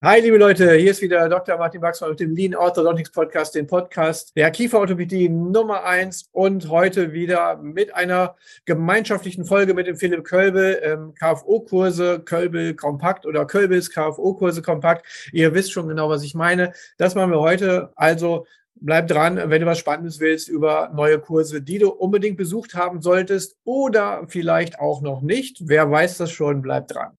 Hi, liebe Leute, hier ist wieder Dr. Martin Baxmann mit dem Lean Orthodontics Podcast, den Podcast der Kieferorthopädie Nummer eins und heute wieder mit einer gemeinschaftlichen Folge mit dem Philipp Kölbel, ähm, KFO-Kurse, Kölbel Kompakt oder Kölbels KFO-Kurse Kompakt. Ihr wisst schon genau, was ich meine. Das machen wir heute. Also bleib dran, wenn du was Spannendes willst über neue Kurse, die du unbedingt besucht haben solltest oder vielleicht auch noch nicht. Wer weiß das schon, bleib dran.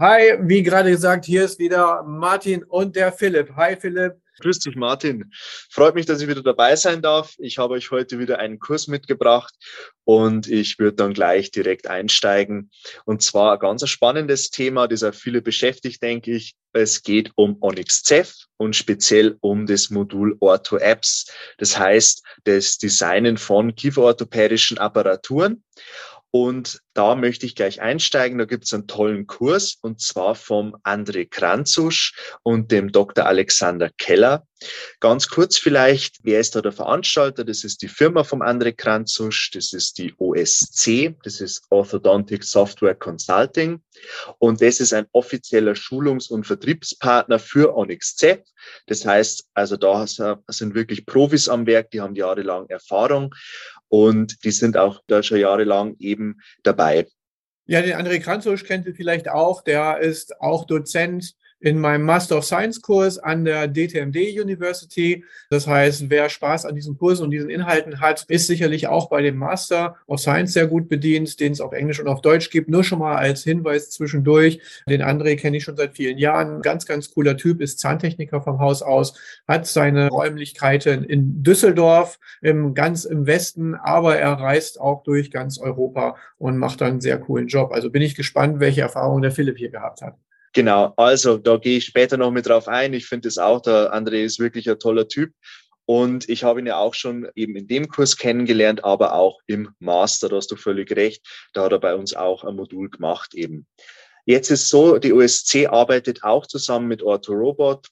Hi, wie gerade gesagt, hier ist wieder Martin und der Philipp. Hi Philipp. Grüß dich, Martin. Freut mich, dass ich wieder dabei sein darf. Ich habe euch heute wieder einen Kurs mitgebracht und ich würde dann gleich direkt einsteigen. Und zwar ein ganz spannendes Thema, das auch viele beschäftigt, denke ich. Es geht um Onyx Ceph und speziell um das Modul Ortho Apps. Das heißt, das Designen von kieferorthopädischen Apparaturen. Und da möchte ich gleich einsteigen. Da gibt es einen tollen Kurs und zwar vom André Kranzusch und dem Dr. Alexander Keller. Ganz kurz vielleicht, wer ist da der Veranstalter? Das ist die Firma vom André Kranzusch, das ist die OSC, das ist Orthodontic Software Consulting und das ist ein offizieller Schulungs- und Vertriebspartner für Onyx Z. Das heißt, also da sind wirklich Profis am Werk, die haben jahrelang Erfahrung und die sind auch da schon jahrelang eben dabei. Ja, den André Kranzusch kennt ihr vielleicht auch. Der ist auch Dozent in meinem Master of Science Kurs an der DTMD University. Das heißt, wer Spaß an diesem Kurs und diesen Inhalten hat, ist sicherlich auch bei dem Master of Science sehr gut bedient, den es auf Englisch und auf Deutsch gibt. Nur schon mal als Hinweis zwischendurch. Den André kenne ich schon seit vielen Jahren. Ganz, ganz cooler Typ, ist Zahntechniker vom Haus aus, hat seine Räumlichkeiten in Düsseldorf, im, ganz im Westen, aber er reist auch durch ganz Europa und macht dann einen sehr coolen Job. Also bin ich gespannt, welche Erfahrungen der Philipp hier gehabt hat. Genau, also da gehe ich später noch mit drauf ein. Ich finde es auch, der André ist wirklich ein toller Typ. Und ich habe ihn ja auch schon eben in dem Kurs kennengelernt, aber auch im Master, da hast du völlig recht. Da hat er bei uns auch ein Modul gemacht eben. Jetzt ist so, die OSC arbeitet auch zusammen mit OrthoRobot,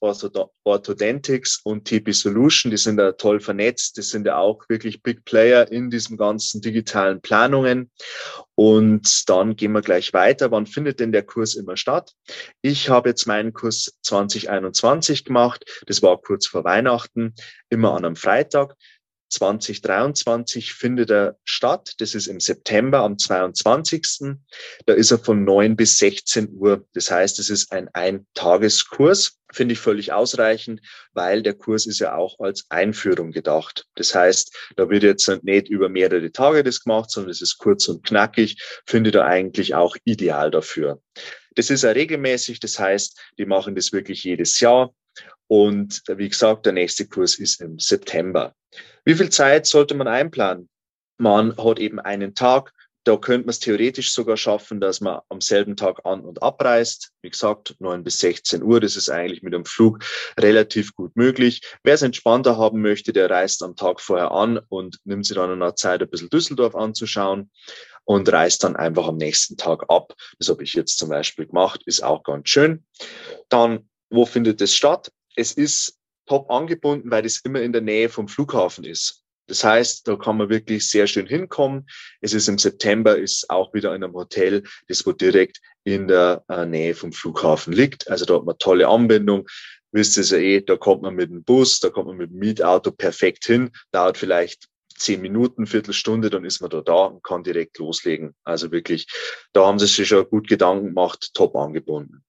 Orthodentics und TP Solution. Die sind da toll vernetzt. Die sind ja auch wirklich Big Player in diesen ganzen digitalen Planungen. Und dann gehen wir gleich weiter. Wann findet denn der Kurs immer statt? Ich habe jetzt meinen Kurs 2021 gemacht. Das war kurz vor Weihnachten, immer an einem Freitag. 2023 findet er statt. Das ist im September am 22. Da ist er von 9 bis 16 Uhr. Das heißt, es ist ein Eintageskurs. Finde ich völlig ausreichend, weil der Kurs ist ja auch als Einführung gedacht. Das heißt, da wird jetzt nicht über mehrere Tage das gemacht, sondern es ist kurz und knackig. Finde da eigentlich auch ideal dafür. Das ist ja regelmäßig. Das heißt, die machen das wirklich jedes Jahr. Und wie gesagt, der nächste Kurs ist im September. Wie viel Zeit sollte man einplanen? Man hat eben einen Tag. Da könnte man es theoretisch sogar schaffen, dass man am selben Tag an- und abreist. Wie gesagt, 9 bis 16 Uhr. Das ist eigentlich mit dem Flug relativ gut möglich. Wer es entspannter haben möchte, der reist am Tag vorher an und nimmt sich dann eine Zeit, ein bisschen Düsseldorf anzuschauen und reist dann einfach am nächsten Tag ab. Das habe ich jetzt zum Beispiel gemacht, ist auch ganz schön. Dann, wo findet es statt? Es ist top angebunden, weil es immer in der Nähe vom Flughafen ist. Das heißt, da kann man wirklich sehr schön hinkommen. Es ist im September, ist auch wieder in einem Hotel, das wo direkt in der äh, Nähe vom Flughafen liegt. Also da hat man tolle Anbindung. Wisst ihr ja eh, da kommt man mit dem Bus, da kommt man mit dem Mietauto perfekt hin. Dauert vielleicht zehn Minuten, Viertelstunde, dann ist man da da und kann direkt loslegen. Also wirklich, da haben sie sich schon gut Gedanken gemacht, top angebunden.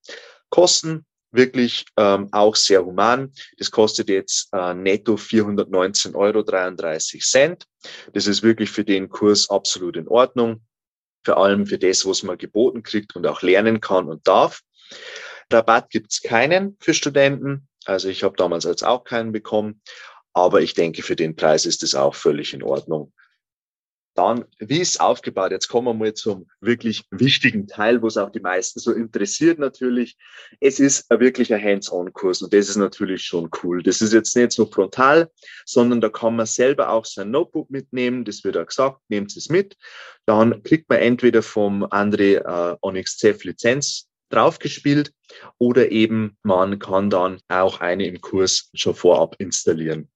Kosten wirklich ähm, auch sehr human. Das kostet jetzt äh, netto 419,33 Euro. Das ist wirklich für den Kurs absolut in Ordnung. Vor allem für das, was man geboten kriegt und auch lernen kann und darf. Rabatt gibt's keinen für Studenten. Also ich habe damals als auch keinen bekommen. Aber ich denke, für den Preis ist es auch völlig in Ordnung. Dann, wie ist es aufgebaut? Jetzt kommen wir mal zum wirklich wichtigen Teil, wo es auch die meisten so interessiert natürlich. Es ist ein wirklicher Hands-on-Kurs und das ist natürlich schon cool. Das ist jetzt nicht so frontal, sondern da kann man selber auch sein Notebook mitnehmen. Das wird auch gesagt, nehmt es mit. Dann kriegt man entweder vom André äh, Onyx Cef Lizenz draufgespielt oder eben man kann dann auch eine im Kurs schon vorab installieren.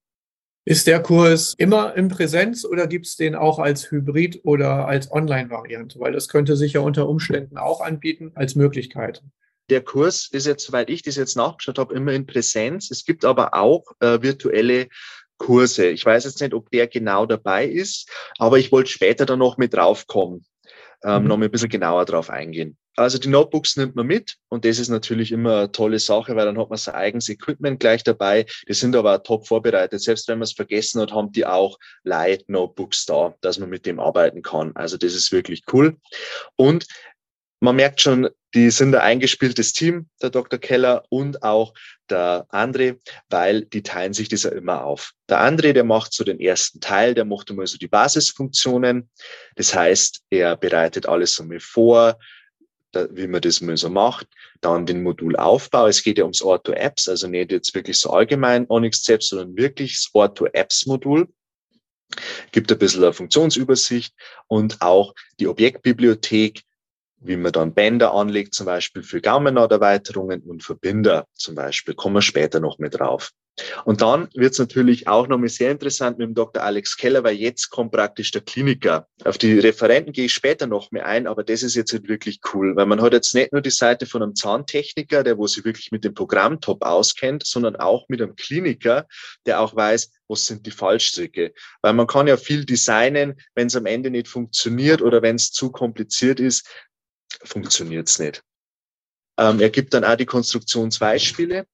Ist der Kurs immer in Präsenz oder gibt es den auch als Hybrid oder als Online-Variante? Weil das könnte sich ja unter Umständen auch anbieten als Möglichkeit. Der Kurs ist jetzt, soweit ich das jetzt nachgeschaut habe, immer in Präsenz. Es gibt aber auch äh, virtuelle Kurse. Ich weiß jetzt nicht, ob der genau dabei ist, aber ich wollte später dann noch mit draufkommen, ähm, mhm. noch mal ein bisschen genauer drauf eingehen. Also die Notebooks nimmt man mit und das ist natürlich immer eine tolle Sache, weil dann hat man sein eigenes Equipment gleich dabei. Die sind aber auch top vorbereitet. Selbst wenn man es vergessen hat, haben die auch Leih-Notebooks da, dass man mit dem arbeiten kann. Also das ist wirklich cool. Und man merkt schon, die sind ein eingespieltes Team, der Dr. Keller und auch der André, weil die teilen sich das ja immer auf. Der André, der macht so den ersten Teil, der macht immer so die Basisfunktionen. Das heißt, er bereitet alles so mal vor, wie man das mal so macht. Dann den Modulaufbau. Es geht ja ums Ortho-Apps, also nicht jetzt wirklich so allgemein Onyx-Zep, sondern wirklich das Ortho-Apps-Modul. Gibt ein bisschen eine Funktionsübersicht und auch die Objektbibliothek, wie man dann Bänder anlegt, zum Beispiel für Gaumennaderweiterungen und Verbinder zum Beispiel. Kommen wir später noch mit drauf. Und dann wird es natürlich auch nochmal sehr interessant mit dem Dr. Alex Keller, weil jetzt kommt praktisch der Kliniker. Auf die Referenten gehe ich später noch mehr ein, aber das ist jetzt halt wirklich cool, weil man hat jetzt nicht nur die Seite von einem Zahntechniker, der wo sich wirklich mit dem Programm top auskennt, sondern auch mit einem Kliniker, der auch weiß, was sind die Fallstricke. Weil man kann ja viel designen, wenn es am Ende nicht funktioniert oder wenn es zu kompliziert ist, funktioniert es nicht. Ähm, er gibt dann auch die Konstruktionsbeispiele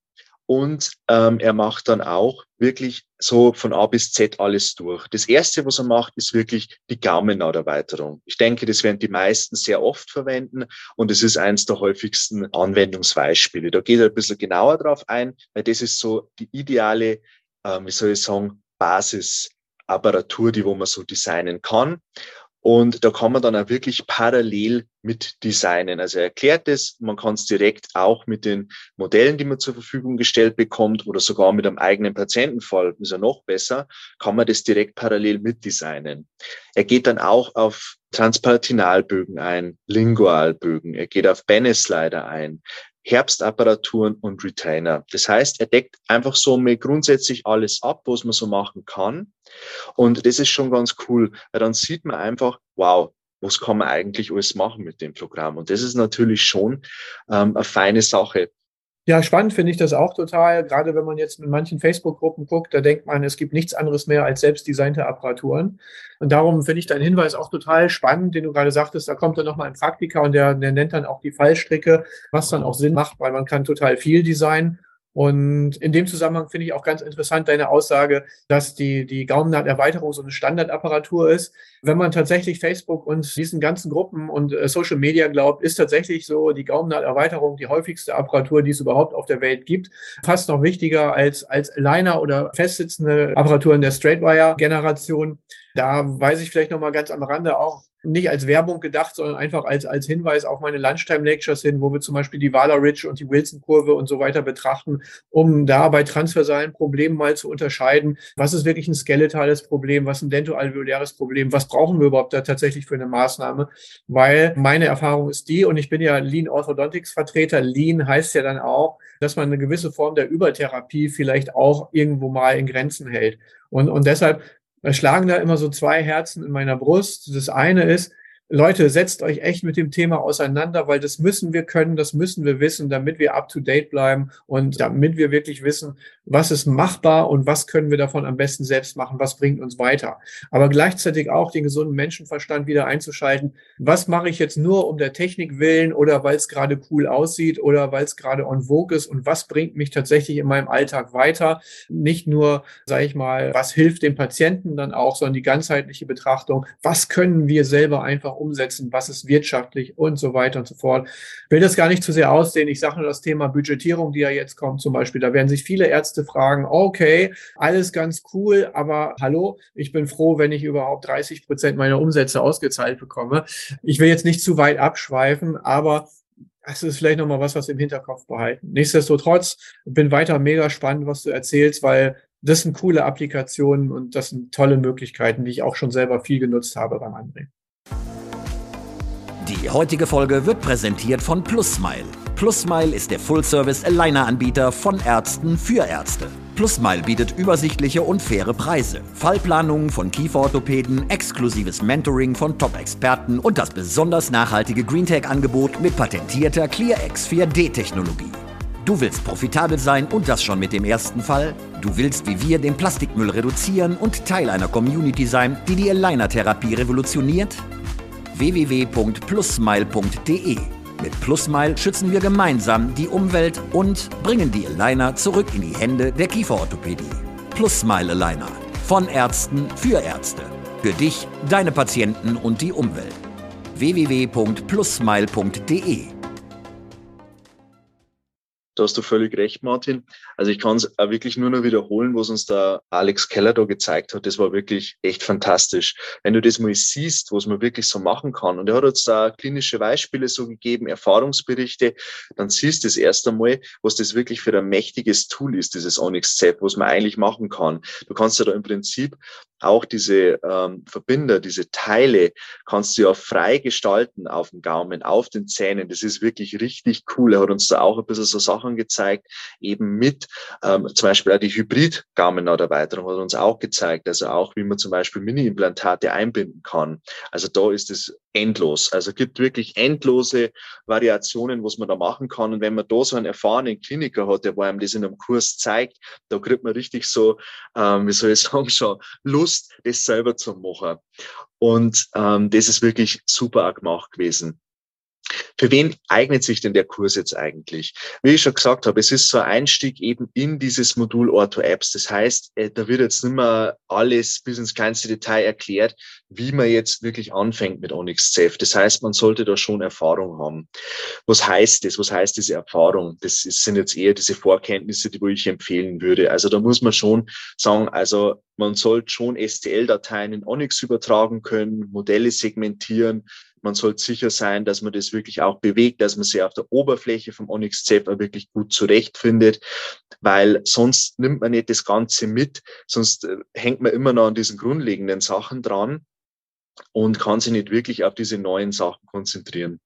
und ähm, er macht dann auch wirklich so von A bis Z alles durch. Das erste, was er macht, ist wirklich die Gaumennaderweiterung. Ich denke, das werden die meisten sehr oft verwenden und es ist eines der häufigsten Anwendungsbeispiele. Da geht er ein bisschen genauer drauf ein, weil das ist so die ideale, ähm, wie soll ich sagen, Basisapparatur, die wo man so designen kann. Und da kann man dann auch wirklich parallel mit designen. Also er erklärt es, man kann es direkt auch mit den Modellen, die man zur Verfügung gestellt bekommt oder sogar mit einem eigenen Patientenfall, ist ja noch besser, kann man das direkt parallel mit designen. Er geht dann auch auf Transpartinalbögen ein, Lingualbögen, er geht auf Banneslider ein, Herbstapparaturen und Retainer. Das heißt, er deckt einfach so mit grundsätzlich alles ab, was man so machen kann. Und das ist schon ganz cool, weil dann sieht man einfach, wow, was kann man eigentlich alles machen mit dem Programm? Und das ist natürlich schon ähm, eine feine Sache. Ja, spannend finde ich das auch total. Gerade wenn man jetzt mit manchen Facebook-Gruppen guckt, da denkt man, es gibt nichts anderes mehr als selbstdesignte Apparaturen. Und darum finde ich deinen Hinweis auch total spannend, den du gerade sagtest. Da kommt dann nochmal ein Praktiker und der, der nennt dann auch die Fallstricke, was dann auch Sinn macht, weil man kann total viel designen. Und in dem Zusammenhang finde ich auch ganz interessant deine Aussage, dass die, die Gaumennaht-Erweiterung so eine Standardapparatur ist. Wenn man tatsächlich Facebook und diesen ganzen Gruppen und äh, Social Media glaubt, ist tatsächlich so die Gaumennaht-Erweiterung die häufigste Apparatur, die es überhaupt auf der Welt gibt. Fast noch wichtiger als, als Liner oder festsitzende Apparaturen der Straightwire-Generation. Da weiß ich vielleicht noch mal ganz am Rande auch, nicht als Werbung gedacht, sondern einfach als, als Hinweis auf meine Lunchtime-Lectures hin, wo wir zum Beispiel die Wahler Ridge und die Wilson-Kurve und so weiter betrachten, um da bei transversalen Problemen mal zu unterscheiden, was ist wirklich ein skeletales Problem, was ein dentoalveoläres Problem, was brauchen wir überhaupt da tatsächlich für eine Maßnahme, weil meine Erfahrung ist die, und ich bin ja Lean Orthodontics Vertreter, Lean heißt ja dann auch, dass man eine gewisse Form der Übertherapie vielleicht auch irgendwo mal in Grenzen hält. Und, und deshalb schlagen da immer so zwei Herzen in meiner Brust. Das eine ist, Leute, setzt euch echt mit dem Thema auseinander, weil das müssen wir können, das müssen wir wissen, damit wir up to date bleiben und damit wir wirklich wissen, was ist machbar und was können wir davon am besten selbst machen, was bringt uns weiter. Aber gleichzeitig auch den gesunden Menschenverstand wieder einzuschalten. Was mache ich jetzt nur um der Technik willen oder weil es gerade cool aussieht oder weil es gerade on vogue ist und was bringt mich tatsächlich in meinem Alltag weiter? Nicht nur, sage ich mal, was hilft dem Patienten dann auch, sondern die ganzheitliche Betrachtung. Was können wir selber einfach umsetzen, was ist wirtschaftlich und so weiter und so fort. Ich will das gar nicht zu sehr ausdehnen. Ich sage nur das Thema Budgetierung, die ja jetzt kommt zum Beispiel. Da werden sich viele Ärzte fragen, okay, alles ganz cool, aber hallo, ich bin froh, wenn ich überhaupt 30 Prozent meiner Umsätze ausgezahlt bekomme. Ich will jetzt nicht zu weit abschweifen, aber das ist vielleicht nochmal was, was wir im Hinterkopf behalten. Nichtsdestotrotz bin weiter mega spannend, was du erzählst, weil das sind coole Applikationen und das sind tolle Möglichkeiten, die ich auch schon selber viel genutzt habe beim Andrehen. Die heutige Folge wird präsentiert von PlusSmile. PlusSmile ist der Full-Service-Aligner-Anbieter von Ärzten für Ärzte. PlusSmile bietet übersichtliche und faire Preise, Fallplanungen von Kieferorthopäden, exklusives Mentoring von Top-Experten und das besonders nachhaltige GreenTech-Angebot mit patentierter ClearX 4D-Technologie. Du willst profitabel sein und das schon mit dem ersten Fall? Du willst wie wir den Plastikmüll reduzieren und Teil einer Community sein, die die Aligner-Therapie revolutioniert? www.plusmile.de Mit Plusmile schützen wir gemeinsam die Umwelt und bringen die Aligner zurück in die Hände der Kieferorthopädie. Plusmile Aligner. Von Ärzten für Ärzte. Für dich, deine Patienten und die Umwelt. www.plusmile.de da hast du völlig recht, Martin. Also ich kann es wirklich nur noch wiederholen, was uns da Alex Keller da gezeigt hat. Das war wirklich echt fantastisch. Wenn du das mal siehst, was man wirklich so machen kann. Und er hat uns da klinische Beispiele so gegeben, Erfahrungsberichte, dann siehst du das erst einmal, was das wirklich für ein mächtiges Tool ist, dieses Onyx Z, was man eigentlich machen kann. Du kannst ja da im Prinzip auch diese ähm, Verbinder, diese Teile kannst du ja frei gestalten auf dem Gaumen, auf den Zähnen. Das ist wirklich richtig cool. Er hat uns da auch ein bisschen so Sachen gezeigt, eben mit ähm, zum Beispiel auch die Hybrid-Gaumenauterweiterung hat uns auch gezeigt, also auch wie man zum Beispiel Mini-Implantate einbinden kann. Also da ist es endlos. Also gibt wirklich endlose Variationen, was man da machen kann. Und wenn man da so einen erfahrenen Kliniker hat, der einem das in einem Kurs zeigt, da kriegt man richtig so, ähm, wie soll ich sagen, schon Lust, das selber zu machen. Und ähm, das ist wirklich super auch gemacht gewesen. Für wen eignet sich denn der Kurs jetzt eigentlich? Wie ich schon gesagt habe, es ist so ein Einstieg eben in dieses Modul Ortho Apps. Das heißt, äh, da wird jetzt nicht mehr alles bis ins kleinste Detail erklärt, wie man jetzt wirklich anfängt mit Onyx Cef. Das heißt, man sollte da schon Erfahrung haben. Was heißt das? Was heißt diese Erfahrung? Das sind jetzt eher diese Vorkenntnisse, die ich empfehlen würde. Also da muss man schon sagen, also man sollte schon STL-Dateien in Onyx übertragen können, Modelle segmentieren, man sollte sicher sein, dass man das wirklich auch bewegt, dass man sich auf der Oberfläche vom Onyx Zephyr wirklich gut zurechtfindet, weil sonst nimmt man nicht das Ganze mit, sonst äh, hängt man immer noch an diesen grundlegenden Sachen dran und kann sich nicht wirklich auf diese neuen Sachen konzentrieren.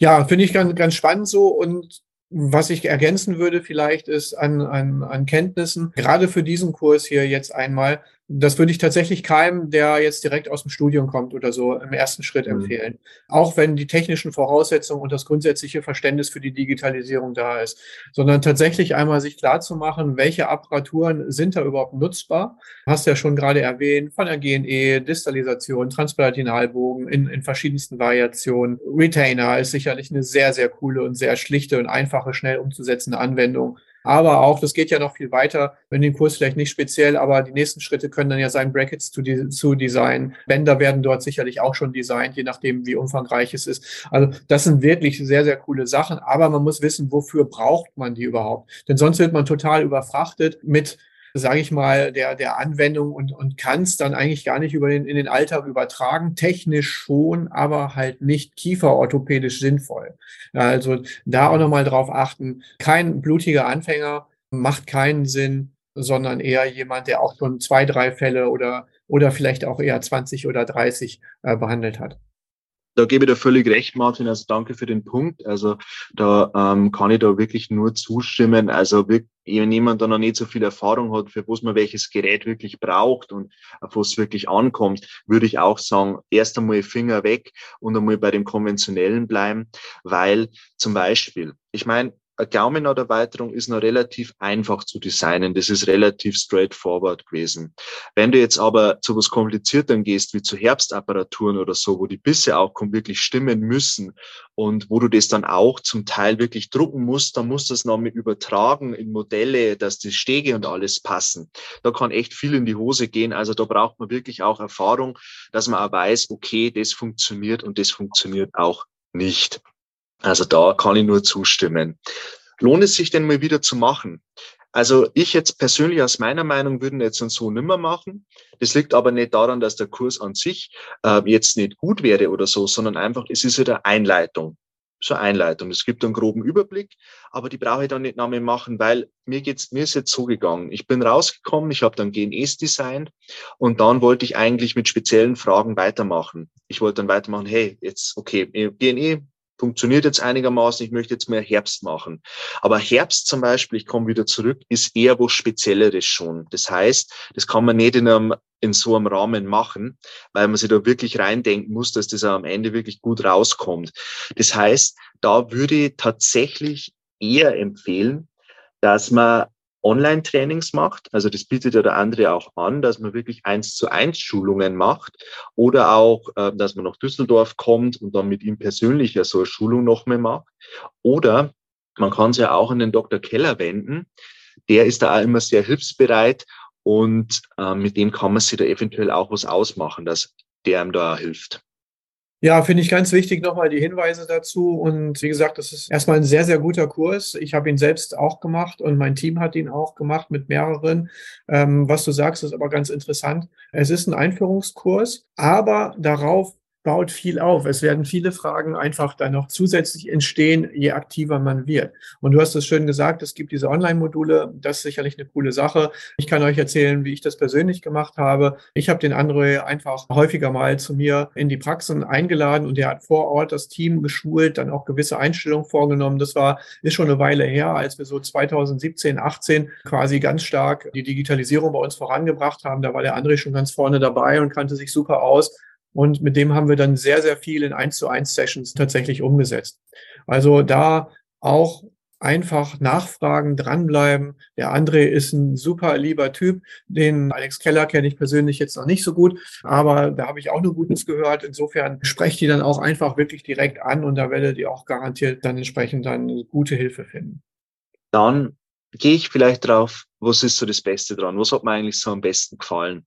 Ja, finde ich ganz, ganz spannend so und was ich ergänzen würde vielleicht ist an, an, an Kenntnissen, gerade für diesen Kurs hier jetzt einmal, das würde ich tatsächlich keinem, der jetzt direkt aus dem Studium kommt oder so, im ersten Schritt mhm. empfehlen. Auch wenn die technischen Voraussetzungen und das grundsätzliche Verständnis für die Digitalisierung da ist, sondern tatsächlich einmal sich klar zu machen, welche Apparaturen sind da überhaupt nutzbar. Hast ja schon gerade erwähnt, von der GNE, Distalisation, Transpalatinalbogen in, in verschiedensten Variationen. Retainer ist sicherlich eine sehr, sehr coole und sehr schlichte und einfache, schnell umzusetzende Anwendung. Aber auch, das geht ja noch viel weiter, wenn den Kurs vielleicht nicht speziell, aber die nächsten Schritte können dann ja sein, Brackets zu, zu designen. Bänder werden dort sicherlich auch schon designt, je nachdem, wie umfangreich es ist. Also das sind wirklich sehr, sehr coole Sachen, aber man muss wissen, wofür braucht man die überhaupt? Denn sonst wird man total überfrachtet mit sage ich mal, der, der Anwendung und, und kann es dann eigentlich gar nicht über den, in den Alltag übertragen. Technisch schon, aber halt nicht kieferorthopädisch sinnvoll. Also da auch nochmal drauf achten. Kein blutiger Anfänger macht keinen Sinn, sondern eher jemand, der auch schon zwei, drei Fälle oder, oder vielleicht auch eher 20 oder 30 äh, behandelt hat da gebe ich dir völlig recht, Martin. Also danke für den Punkt. Also da ähm, kann ich da wirklich nur zustimmen. Also wenn jemand da noch nicht so viel Erfahrung hat, für was man welches Gerät wirklich braucht und auf was wirklich ankommt, würde ich auch sagen, erst einmal Finger weg und einmal bei dem konventionellen bleiben, weil zum Beispiel, ich meine, eine Gaumennaht-Erweiterung ist noch relativ einfach zu designen. Das ist relativ straightforward gewesen. Wenn du jetzt aber zu was Komplizierterem gehst, wie zu Herbstapparaturen oder so, wo die Bisse auch wirklich stimmen müssen und wo du das dann auch zum Teil wirklich drucken musst, dann musst du das noch mit übertragen in Modelle, dass die Stege und alles passen. Da kann echt viel in die Hose gehen. Also da braucht man wirklich auch Erfahrung, dass man auch weiß, okay, das funktioniert und das funktioniert auch nicht. Also da kann ich nur zustimmen. Lohnt es sich denn mal wieder zu machen? Also ich jetzt persönlich aus meiner Meinung würden jetzt so nimmer machen. Das liegt aber nicht daran, dass der Kurs an sich äh, jetzt nicht gut wäre oder so, sondern einfach, es ist wieder Einleitung. So Einleitung. Es gibt einen groben Überblick, aber die brauche ich dann nicht mehr machen, weil mir geht's, mir ist jetzt so gegangen. Ich bin rausgekommen, ich habe dann GNEs designt und dann wollte ich eigentlich mit speziellen Fragen weitermachen. Ich wollte dann weitermachen, hey, jetzt, okay, GNE, funktioniert jetzt einigermaßen, ich möchte jetzt mehr Herbst machen. Aber Herbst zum Beispiel, ich komme wieder zurück, ist eher was Spezielleres schon. Das heißt, das kann man nicht in einem in so einem Rahmen machen, weil man sich da wirklich reindenken muss, dass das am Ende wirklich gut rauskommt. Das heißt, da würde ich tatsächlich eher empfehlen, dass man Online-Trainings macht. Also das bietet ja der andere auch an, dass man wirklich eins zu eins Schulungen macht oder auch, äh, dass man nach Düsseldorf kommt und dann mit ihm persönlich ja so eine Schulung noch mehr macht. Oder man kann sich ja auch an den Dr. Keller wenden. Der ist da auch immer sehr hilfsbereit und äh, mit dem kann man sich da eventuell auch was ausmachen, dass der ihm da hilft. Ja, finde ich ganz wichtig nochmal die Hinweise dazu. Und wie gesagt, das ist erstmal ein sehr, sehr guter Kurs. Ich habe ihn selbst auch gemacht und mein Team hat ihn auch gemacht mit mehreren. Ähm, was du sagst, ist aber ganz interessant. Es ist ein Einführungskurs, aber darauf baut viel auf. Es werden viele Fragen einfach dann noch zusätzlich entstehen, je aktiver man wird. Und du hast es schön gesagt, es gibt diese Online-Module. Das ist sicherlich eine coole Sache. Ich kann euch erzählen, wie ich das persönlich gemacht habe. Ich habe den André einfach häufiger mal zu mir in die Praxen eingeladen und der hat vor Ort das Team geschult, dann auch gewisse Einstellungen vorgenommen. Das war, ist schon eine Weile her, als wir so 2017, 18 quasi ganz stark die Digitalisierung bei uns vorangebracht haben. Da war der André schon ganz vorne dabei und kannte sich super aus. Und mit dem haben wir dann sehr, sehr viel in 1 zu 1 Sessions tatsächlich umgesetzt. Also da auch einfach nachfragen, dranbleiben. Der André ist ein super lieber Typ. Den Alex Keller kenne ich persönlich jetzt noch nicht so gut, aber da habe ich auch nur Gutes gehört. Insofern sprecht die dann auch einfach wirklich direkt an und da werdet ihr auch garantiert dann entsprechend dann gute Hilfe finden. Dann gehe ich vielleicht drauf, was ist so das Beste dran? Was hat mir eigentlich so am besten gefallen?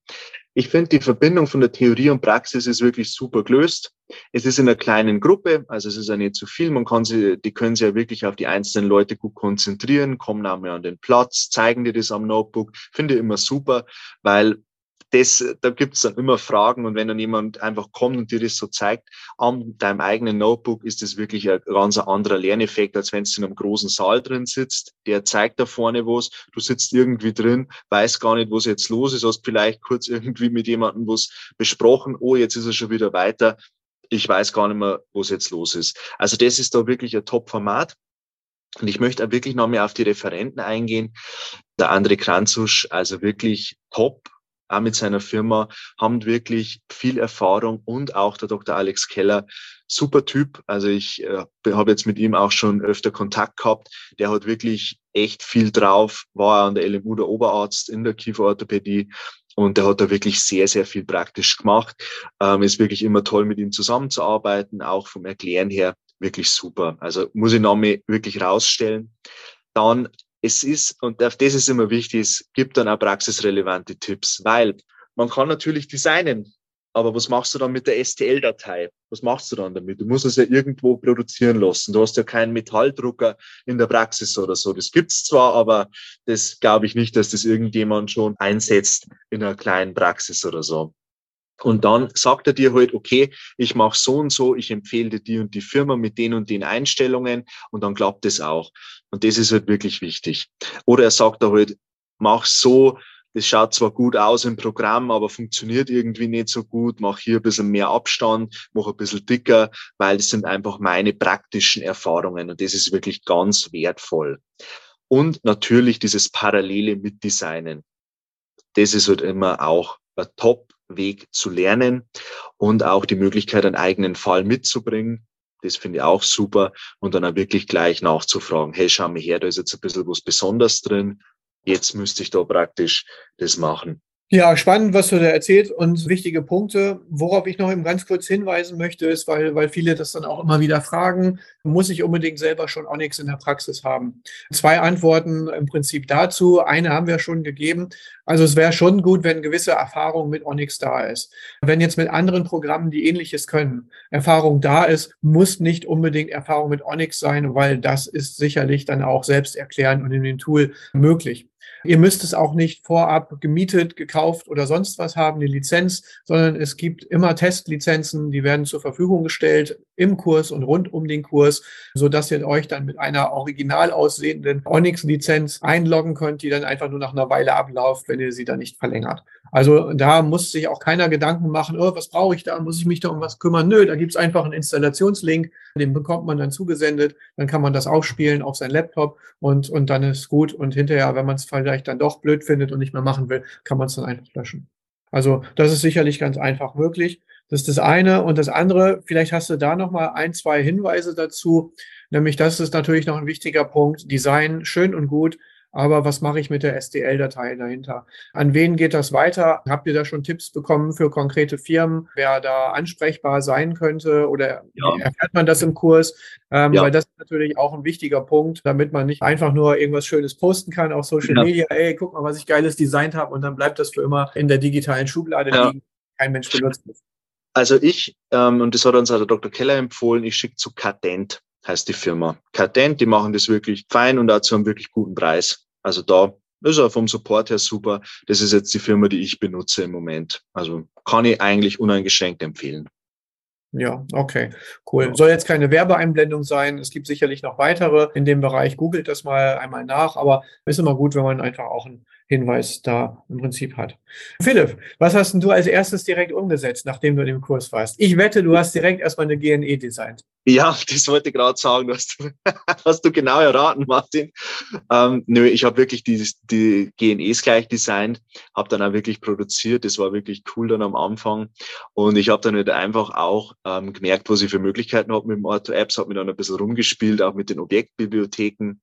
Ich finde, die Verbindung von der Theorie und Praxis ist wirklich super gelöst. Es ist in einer kleinen Gruppe, also es ist ja nicht zu viel. Man kann sie, die können sich ja wirklich auf die einzelnen Leute gut konzentrieren, kommen auch mehr an den Platz, zeigen dir das am Notebook. Finde ich immer super, weil das, da gibt es dann immer Fragen und wenn dann jemand einfach kommt und dir das so zeigt, an deinem eigenen Notebook ist das wirklich ein ganz anderer Lerneffekt, als wenn du in einem großen Saal drin sitzt. Der zeigt da vorne was, du sitzt irgendwie drin, weißt gar nicht, was jetzt los ist, hast vielleicht kurz irgendwie mit jemandem was besprochen, oh, jetzt ist er schon wieder weiter. Ich weiß gar nicht mehr, was jetzt los ist. Also das ist da wirklich ein Top-Format. Und ich möchte auch wirklich noch mehr auf die Referenten eingehen. Der André Kranzusch, also wirklich top auch mit seiner Firma, haben wirklich viel Erfahrung und auch der Dr. Alex Keller, super Typ. Also ich äh, habe jetzt mit ihm auch schon öfter Kontakt gehabt. Der hat wirklich echt viel drauf, war an der LMU der Oberarzt in der Kieferorthopädie und der hat da wirklich sehr, sehr viel praktisch gemacht. Ähm, ist wirklich immer toll, mit ihm zusammenzuarbeiten, auch vom Erklären her wirklich super. Also muss ich noch mal wirklich rausstellen. Dann es ist, und auf das ist immer wichtig, es gibt dann auch praxisrelevante Tipps, weil man kann natürlich designen, aber was machst du dann mit der STL-Datei? Was machst du dann damit? Du musst es ja irgendwo produzieren lassen. Du hast ja keinen Metalldrucker in der Praxis oder so. Das gibt's zwar, aber das glaube ich nicht, dass das irgendjemand schon einsetzt in einer kleinen Praxis oder so. Und dann sagt er dir halt, okay, ich mache so und so, ich empfehle dir die und die Firma mit den und den Einstellungen und dann klappt es auch. Und das ist halt wirklich wichtig. Oder er sagt da halt, mach so, das schaut zwar gut aus im Programm, aber funktioniert irgendwie nicht so gut, mach hier ein bisschen mehr Abstand, mach ein bisschen dicker, weil das sind einfach meine praktischen Erfahrungen und das ist wirklich ganz wertvoll. Und natürlich dieses Parallele mit Designen. Das ist halt immer auch ein Top Weg zu lernen und auch die Möglichkeit, einen eigenen Fall mitzubringen. Das finde ich auch super. Und dann auch wirklich gleich nachzufragen, hey, schau mal her, da ist jetzt ein bisschen was Besonderes drin. Jetzt müsste ich da praktisch das machen. Ja, spannend, was du da erzählt und wichtige Punkte. Worauf ich noch eben ganz kurz hinweisen möchte, ist, weil, weil viele das dann auch immer wieder fragen, muss ich unbedingt selber schon Onyx in der Praxis haben? Zwei Antworten im Prinzip dazu. Eine haben wir schon gegeben. Also es wäre schon gut, wenn gewisse Erfahrung mit Onyx da ist. Wenn jetzt mit anderen Programmen, die ähnliches können, Erfahrung da ist, muss nicht unbedingt Erfahrung mit Onyx sein, weil das ist sicherlich dann auch selbst erklärend und in dem Tool möglich. Ihr müsst es auch nicht vorab gemietet, gekauft oder sonst was haben, die Lizenz, sondern es gibt immer Testlizenzen, die werden zur Verfügung gestellt im Kurs und rund um den Kurs, so dass ihr euch dann mit einer original aussehenden Onyx-Lizenz einloggen könnt, die dann einfach nur nach einer Weile abläuft, wenn ihr sie dann nicht verlängert. Also da muss sich auch keiner Gedanken machen, oh, was brauche ich da? Muss ich mich da um was kümmern? Nö, da gibt es einfach einen Installationslink, den bekommt man dann zugesendet, dann kann man das aufspielen auf sein Laptop und, und dann ist gut. Und hinterher, wenn man es vielleicht dann doch blöd findet und nicht mehr machen will, kann man es dann einfach löschen. Also das ist sicherlich ganz einfach möglich. Das ist das eine. Und das andere, vielleicht hast du da noch mal ein, zwei Hinweise dazu. Nämlich, das ist natürlich noch ein wichtiger Punkt. Design schön und gut, aber was mache ich mit der STL-Datei dahinter? An wen geht das weiter? Habt ihr da schon Tipps bekommen für konkrete Firmen, wer da ansprechbar sein könnte oder ja. erfährt man das im Kurs? Ähm, ja. Weil das ist natürlich auch ein wichtiger Punkt, damit man nicht einfach nur irgendwas Schönes posten kann auf Social ja. Media. Ey, guck mal, was ich Geiles designt habe und dann bleibt das für immer in der digitalen Schublade liegen. Kein Mensch benutzt es. Also ich, ähm, und das hat uns auch der Dr. Keller empfohlen, ich schicke zu Cadent heißt die Firma. Cadent, die machen das wirklich fein und dazu einen wirklich guten Preis. Also da ist er vom Support her super. Das ist jetzt die Firma, die ich benutze im Moment. Also kann ich eigentlich uneingeschränkt empfehlen. Ja, okay, cool. Soll jetzt keine Werbeeinblendung sein. Es gibt sicherlich noch weitere in dem Bereich. Googelt das mal einmal nach, aber ist immer gut, wenn man einfach auch einen Hinweis da im Prinzip hat. Philipp, was hast denn du als erstes direkt umgesetzt, nachdem du in dem Kurs warst? Ich wette, du hast direkt erstmal eine GNE designt. Ja, das wollte ich gerade sagen. Du hast, hast du genau erraten, Martin. Ähm, nö, ich habe wirklich die, die GNEs gleich designt, habe dann auch wirklich produziert. Das war wirklich cool dann am Anfang. Und ich habe dann halt einfach auch ähm, gemerkt, was ich für Möglichkeiten habe mit dem Auto Apps, habe mir dann ein bisschen rumgespielt, auch mit den Objektbibliotheken.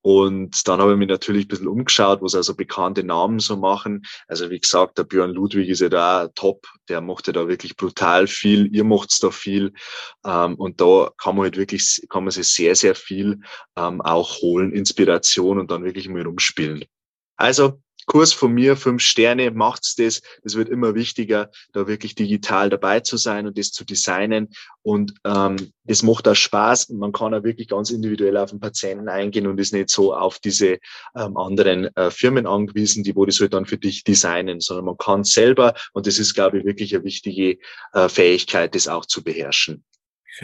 Und dann habe ich mich natürlich ein bisschen umgeschaut, was also bekannte Namen so machen. Also wie gesagt, der Björn Ludwig ist ja da top, der macht ja da wirklich brutal viel, ihr macht's da viel. Ähm, und da kann man halt wirklich, kann man sich sehr, sehr viel ähm, auch holen, Inspiration und dann wirklich mal rumspielen. Also Kurs von mir, fünf Sterne, macht's das. Das wird immer wichtiger, da wirklich digital dabei zu sein und das zu designen. Und ähm, das macht auch Spaß. Man kann auch wirklich ganz individuell auf den Patienten eingehen und ist nicht so auf diese ähm, anderen äh, Firmen angewiesen, die wo das halt dann für dich designen, sondern man kann selber. Und das ist, glaube ich, wirklich eine wichtige äh, Fähigkeit, das auch zu beherrschen.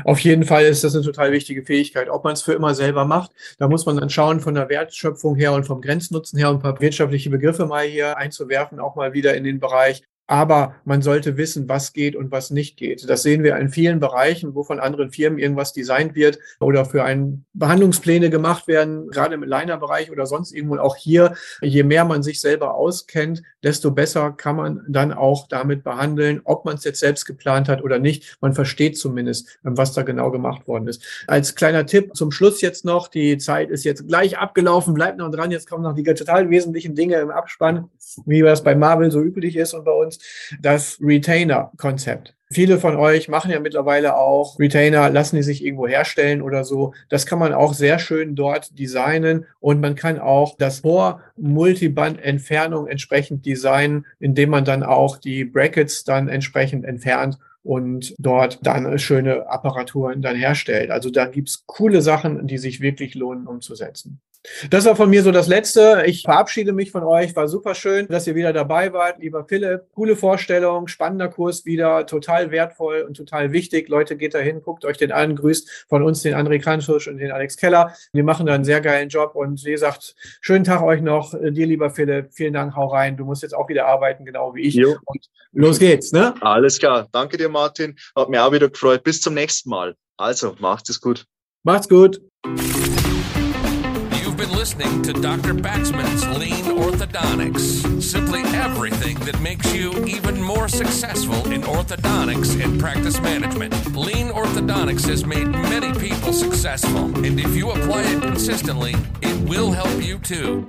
Auf jeden Fall ist das eine total wichtige Fähigkeit. Ob man es für immer selber macht, da muss man dann schauen von der Wertschöpfung her und vom Grenznutzen her und ein paar wirtschaftliche Begriffe mal hier einzuwerfen, auch mal wieder in den Bereich. Aber man sollte wissen, was geht und was nicht geht. Das sehen wir in vielen Bereichen, wo von anderen Firmen irgendwas designt wird oder für einen Behandlungspläne gemacht werden, gerade im Liner-Bereich oder sonst irgendwo. Auch hier, je mehr man sich selber auskennt, desto besser kann man dann auch damit behandeln, ob man es jetzt selbst geplant hat oder nicht. Man versteht zumindest, was da genau gemacht worden ist. Als kleiner Tipp zum Schluss jetzt noch, die Zeit ist jetzt gleich abgelaufen, bleibt noch dran, jetzt kommen noch die total wesentlichen Dinge im Abspann, wie das bei Marvel so üblich ist und bei uns das Retainer-Konzept. Viele von euch machen ja mittlerweile auch Retainer, lassen die sich irgendwo herstellen oder so. Das kann man auch sehr schön dort designen und man kann auch das Vor Multiband Entfernung entsprechend designen, indem man dann auch die Brackets dann entsprechend entfernt und dort dann schöne Apparaturen dann herstellt. Also da gibt's coole Sachen, die sich wirklich lohnen umzusetzen. Das war von mir so das Letzte. Ich verabschiede mich von euch. War super schön, dass ihr wieder dabei wart. Lieber Philipp, coole Vorstellung, spannender Kurs wieder, total wertvoll und total wichtig. Leute, geht dahin, guckt euch den an, grüßt von uns den André Krantusch und den Alex Keller. Die machen da einen sehr geilen Job und wie gesagt, schönen Tag euch noch. Dir, lieber Philipp, vielen Dank, hau rein. Du musst jetzt auch wieder arbeiten, genau wie ich. Jo. Und los geht's, ne? Alles klar. Danke dir, Martin. Hat mir auch wieder gefreut. Bis zum nächsten Mal. Also, macht es gut. Macht's gut. You've been listening to Dr. Baxman's Lean Orthodontics. Simply everything that makes you even more successful in orthodontics and practice management. Lean Orthodontics Orthodontics has made many people successful, and if you apply it consistently, it will help you too.